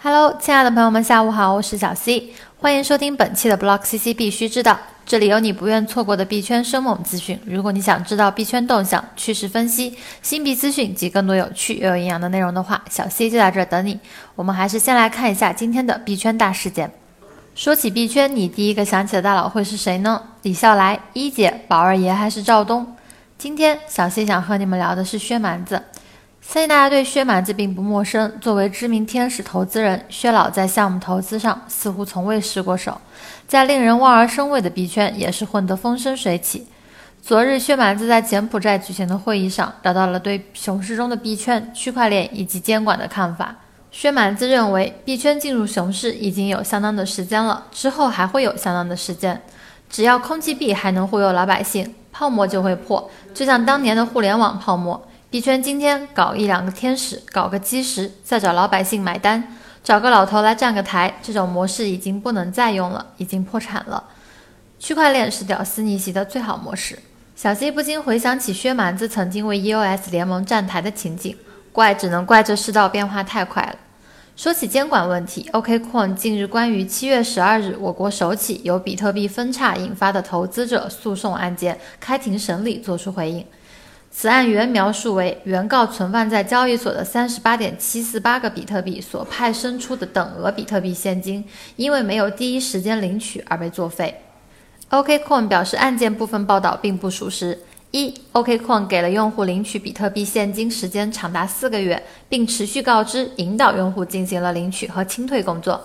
Hello，亲爱的朋友们，下午好，我是小 C，欢迎收听本期的 Block CC 必须知道，这里有你不愿错过的币圈生猛资讯。如果你想知道币圈动向、趋势分析、新币资讯及更多有趣又有营养的内容的话，小 C 就在这儿等你。我们还是先来看一下今天的币圈大事件。说起币圈，你第一个想起的大佬会是谁呢？李笑来、一姐、宝二爷还是赵东？今天小 C 想和你们聊的是薛蛮子。相信大家对薛蛮子并不陌生。作为知名天使投资人，薛老在项目投资上似乎从未失过手，在令人望而生畏的币圈也是混得风生水起。昨日，薛蛮子在柬埔寨举行的会议上，聊到了对熊市中的币圈、区块链以及监管的看法。薛蛮子认为，币圈进入熊市已经有相当的时间了，之后还会有相当的时间。只要空气币还能忽悠老百姓，泡沫就会破，就像当年的互联网泡沫。币圈今天搞一两个天使，搞个基石，再找老百姓买单，找个老头来站个台，这种模式已经不能再用了，已经破产了。区块链是屌丝逆袭的最好模式。小 C 不禁回想起薛蛮子曾经为 EOS 联盟站台的情景，怪只能怪这世道变化太快了。说起监管问题，OKCoin 近日关于七月十二日我国首起由比特币分叉引发的投资者诉讼案件开庭审理作出回应。此案原描述为，原告存放在交易所的三十八点七四八个比特币所派生出的等额比特币现金，因为没有第一时间领取而被作废。OKCoin 表示，案件部分报道并不属实。一，OKCoin 给了用户领取比特币现金时间长达四个月，并持续告知、引导用户进行了领取和清退工作。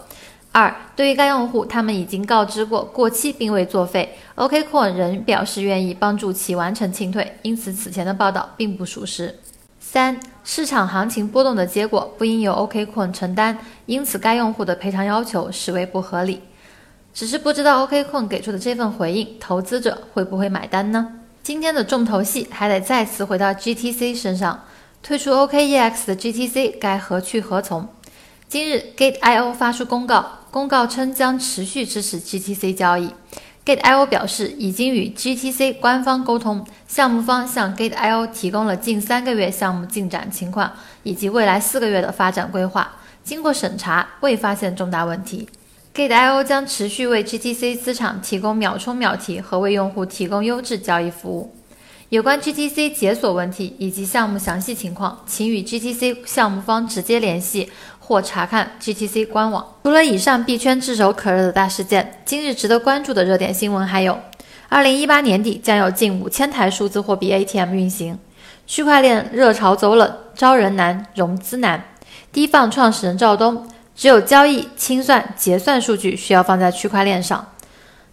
二，对于该用户，他们已经告知过过期并未作废，OKCoin 仍表示愿意帮助其完成清退，因此此前的报道并不属实。三，市场行情波动的结果不应由 OKCoin 承担，因此该用户的赔偿要求实为不合理。只是不知道 OKCoin 给出的这份回应，投资者会不会买单呢？今天的重头戏还得再次回到 GTC 身上，退出 OKEX 的 GTC 该何去何从？今日 Gate.io 发出公告。公告称将持续支持 GTC 交易。Gate.io 表示，已经与 GTC 官方沟通，项目方向 Gate.io 提供了近三个月项目进展情况以及未来四个月的发展规划。经过审查，未发现重大问题。Gate.io 将持续为 GTC 资产提供秒充秒提和为用户提供优质交易服务。有关 GTC 解锁问题以及项目详细情况，请与 GTC 项目方直接联系。或查看 GTC 官网。除了以上币圈炙手可热的大事件，今日值得关注的热点新闻还有：二零一八年底将有近五千台数字货币 ATM 运行；区块链热潮走冷，招人难，融资难。低放创始人赵东，只有交易、清算、结算数据需要放在区块链上。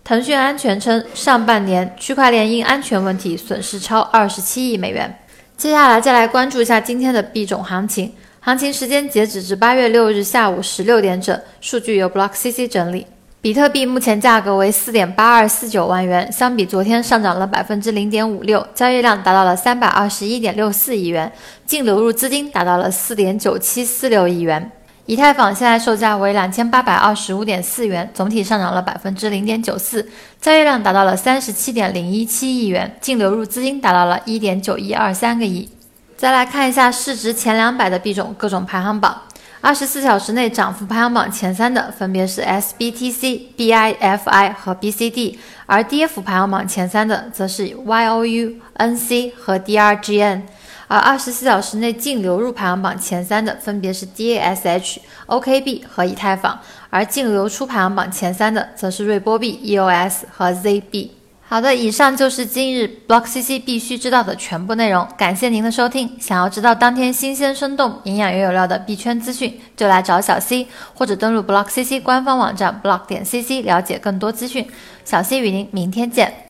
腾讯安全称，上半年区块链因安全问题损失超二十七亿美元。接下来再来关注一下今天的币种行情。行情时间截止至八月六日下午十六点整，数据由 Block CC 整理。比特币目前价格为四点八二四九万元，相比昨天上涨了百分之零点五六，交易量达到了三百二十一点六四亿元，净流入资金达到了四点九七四六亿元。以太坊现在售价为两千八百二十五点四元，总体上涨了百分之零点九四，交易量达到了三十七点零一七亿元，净流入资金达到了一点九一二三个亿。再来看一下市值前两百的币种各种排行榜，二十四小时内涨幅排行榜前三的分别是 SBTC、BIFI 和 BCD，而跌幅排行榜前三的则是 YOU、NC 和 DRGN，而二十四小时内净流入排行榜前三的分别是 DASH、OKB 和以太坊，而净流出排行榜前三的则是瑞波币、EOS 和 ZB。好的，以上就是今日 Block CC 必须知道的全部内容。感谢您的收听。想要知道当天新鲜、生动、营养又有料的币圈资讯，就来找小 C，或者登录 Block CC 官方网站 block 点 CC 了解更多资讯。小 C 与您明天见。